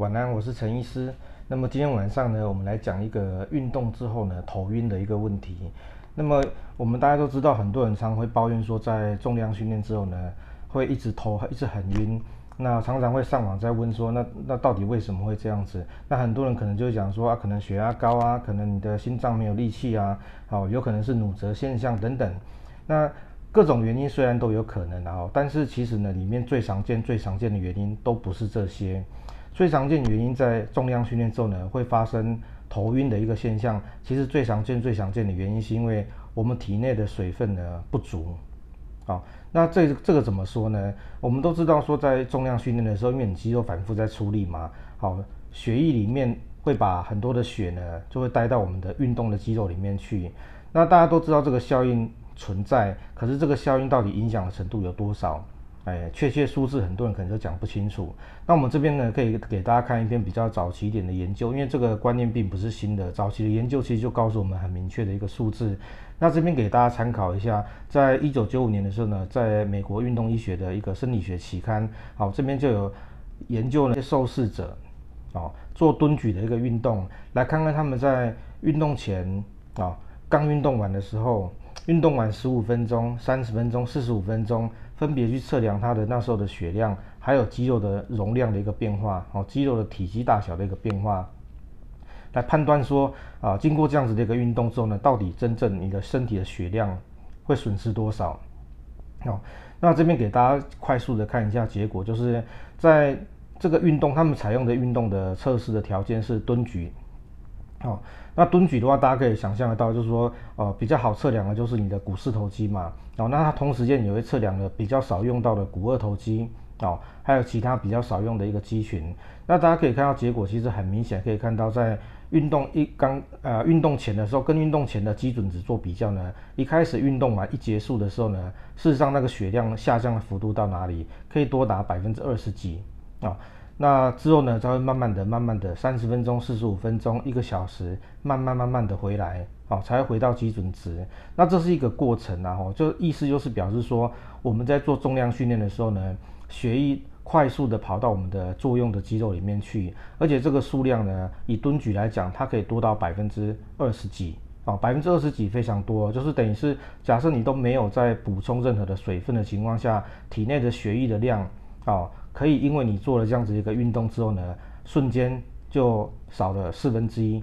晚安，我是陈医师。那么今天晚上呢，我们来讲一个运动之后呢头晕的一个问题。那么我们大家都知道，很多人常会抱怨说，在重量训练之后呢，会一直头一直很晕。那常常会上网在问说，那那到底为什么会这样子？那很多人可能就会讲说啊，可能血压高啊，可能你的心脏没有力气啊，好，有可能是努折现象等等。那各种原因虽然都有可能，然后但是其实呢，里面最常见、最常见的原因都不是这些。最常见原因在重量训练之后呢，会发生头晕的一个现象。其实最常见、最常见的原因是因为我们体内的水分呢不足。好，那这这个怎么说呢？我们都知道说，在重量训练的时候，因为你肌肉反复在出力嘛，好，血液里面会把很多的血呢，就会带到我们的运动的肌肉里面去。那大家都知道这个效应。存在，可是这个效应到底影响的程度有多少？哎，确切数字很多人可能都讲不清楚。那我们这边呢，可以给大家看一篇比较早期一点的研究，因为这个观念并不是新的，早期的研究其实就告诉我们很明确的一个数字。那这边给大家参考一下，在一九九五年的时候呢，在美国运动医学的一个生理学期刊，好，这边就有研究了一些受试者，哦，做蹲举的一个运动，来看看他们在运动前啊，刚运动完的时候。运动完十五分钟、三十分钟、四十五分钟，分别去测量他的那时候的血量，还有肌肉的容量的一个变化，哦，肌肉的体积大小的一个变化，来判断说，啊，经过这样子的一个运动之后呢，到底真正你的身体的血量会损失多少？哦，那这边给大家快速的看一下结果，就是在这个运动，他们采用的运动的测试的条件是蹲举。哦，那蹲举的话，大家可以想象得到，就是说，呃，比较好测量的就是你的股四头肌嘛。哦，那它同时间也会测量的比较少用到的股二头肌，哦，还有其他比较少用的一个肌群。那大家可以看到结果，其实很明显可以看到，在运动一刚呃运动前的时候，跟运动前的基准值做比较呢，一开始运动完一结束的时候呢，事实上那个血量下降的幅度到哪里，可以多达百分之二十几啊。哦那之后呢，才会慢慢的、慢慢的，三十分钟、四十五分钟、一个小时，慢慢慢慢的回来，哦，才回到基准值。那这是一个过程啊，吼，就意思就是表示说，我们在做重量训练的时候呢，血液快速的跑到我们的作用的肌肉里面去，而且这个数量呢，以蹲举来讲，它可以多到百分之二十几，哦，百分之二十几非常多，就是等于是假设你都没有在补充任何的水分的情况下，体内的血液的量，哦。可以，因为你做了这样子一个运动之后呢，瞬间就少了四分之一。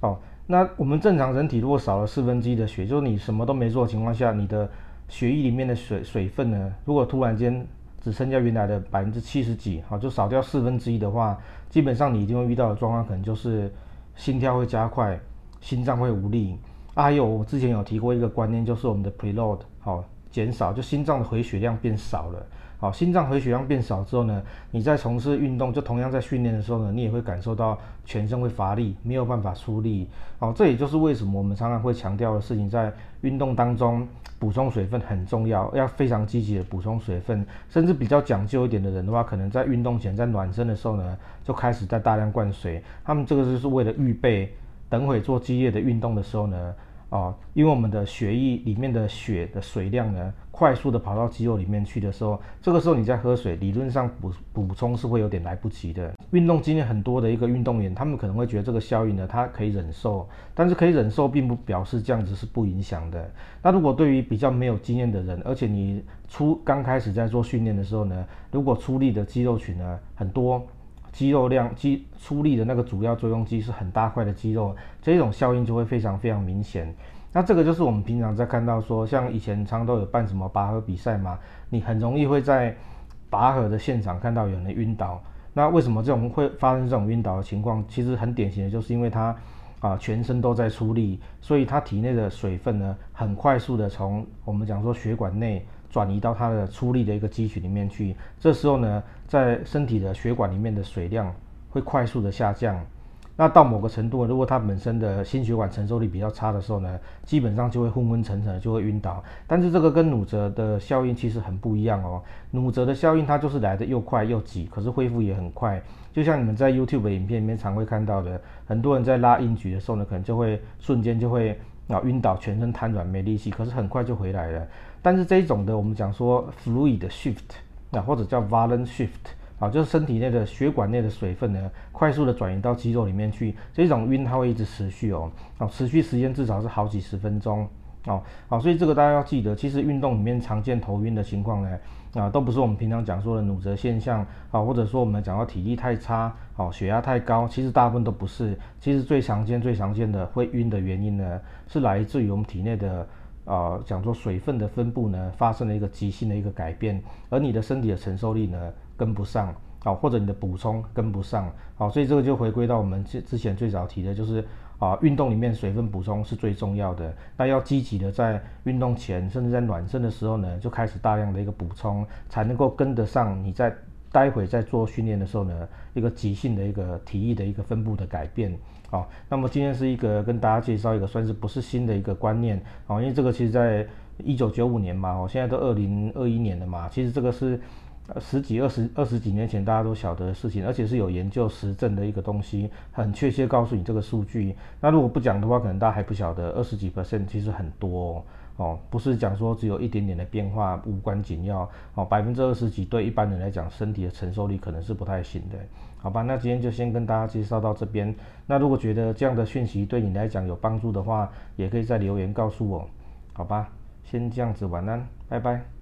哦，那我们正常人体如果少了四分之一的血，就是你什么都没做情况下，你的血液里面的水水分呢，如果突然间只剩下原来的百分之七十几，好，就少掉四分之一的话，基本上你一定会遇到的状况，可能就是心跳会加快，心脏会无力。啊，还有我之前有提过一个观念，就是我们的 preload 好减少，就心脏的回血量变少了。好，心脏回血量变少之后呢，你在从事运动，就同样在训练的时候呢，你也会感受到全身会乏力，没有办法出力。好，这也就是为什么我们常常会强调的事情，在运动当中补充水分很重要，要非常积极的补充水分，甚至比较讲究一点的人的话，可能在运动前在暖身的时候呢，就开始在大量灌水。他们这个就是为了预备等会做激烈的运动的时候呢。哦，因为我们的血液里面的血的水量呢，快速的跑到肌肉里面去的时候，这个时候你在喝水，理论上补补充是会有点来不及的。运动经验很多的一个运动员，他们可能会觉得这个效应呢，他可以忍受，但是可以忍受，并不表示这样子是不影响的。那如果对于比较没有经验的人，而且你初刚开始在做训练的时候呢，如果出力的肌肉群呢很多。肌肉量肌出力的那个主要作用肌是很大块的肌肉，这种效应就会非常非常明显。那这个就是我们平常在看到说，像以前常都有办什么拔河比赛嘛，你很容易会在拔河的现场看到有人晕倒。那为什么这种会发生这种晕倒的情况？其实很典型的就是因为他啊全身都在出力，所以他体内的水分呢很快速的从我们讲说血管内。转移到它的出力的一个肌群里面去，这时候呢，在身体的血管里面的水量会快速的下降。那到某个程度，如果它本身的心血管承受力比较差的时候呢，基本上就会昏昏沉沉，就会晕倒。但是这个跟努责的效应其实很不一样哦。努责的效应它就是来的又快又急，可是恢复也很快。就像你们在 YouTube 的影片里面常会看到的，很多人在拉硬举的时候呢，可能就会瞬间就会啊晕倒，全身瘫软没力气，可是很快就回来了。但是这种的，我们讲说 fluid shift，啊或者叫 violent shift，啊，就是身体内的血管内的水分呢，快速的转移到肌肉里面去，这种晕它会一直持续哦，啊，持续时间至少是好几十分钟。哦，好，所以这个大家要记得，其实运动里面常见头晕的情况呢，啊，都不是我们平常讲说的努折现象，啊，或者说我们讲到体力太差，哦，血压太高，其实大部分都不是。其实最常见、最常见的会晕的原因呢，是来自于我们体内的，啊，讲说水分的分布呢，发生了一个急性的一个改变，而你的身体的承受力呢，跟不上，啊，或者你的补充跟不上，好，所以这个就回归到我们之之前最早提的，就是。啊，运动里面水分补充是最重要的。那要积极的在运动前，甚至在暖身的时候呢，就开始大量的一个补充，才能够跟得上你在待会在做训练的时候呢，一个急性的一个体液的一个分布的改变。好，那么今天是一个跟大家介绍一个算是不是新的一个观念啊，因为这个其实在一九九五年嘛，哦，现在都二零二一年了嘛，其实这个是。十几、二十、二十几年前大家都晓得的事情，而且是有研究实证的一个东西，很确切告诉你这个数据。那如果不讲的话，可能大家还不晓得，二十几 percent 其实很多哦，哦，不是讲说只有一点点的变化无关紧要哦，百分之二十几对一般人来讲，身体的承受力可能是不太行的，好吧？那今天就先跟大家介绍到这边。那如果觉得这样的讯息对你来讲有帮助的话，也可以在留言告诉我，好吧？先这样子，晚安，拜拜。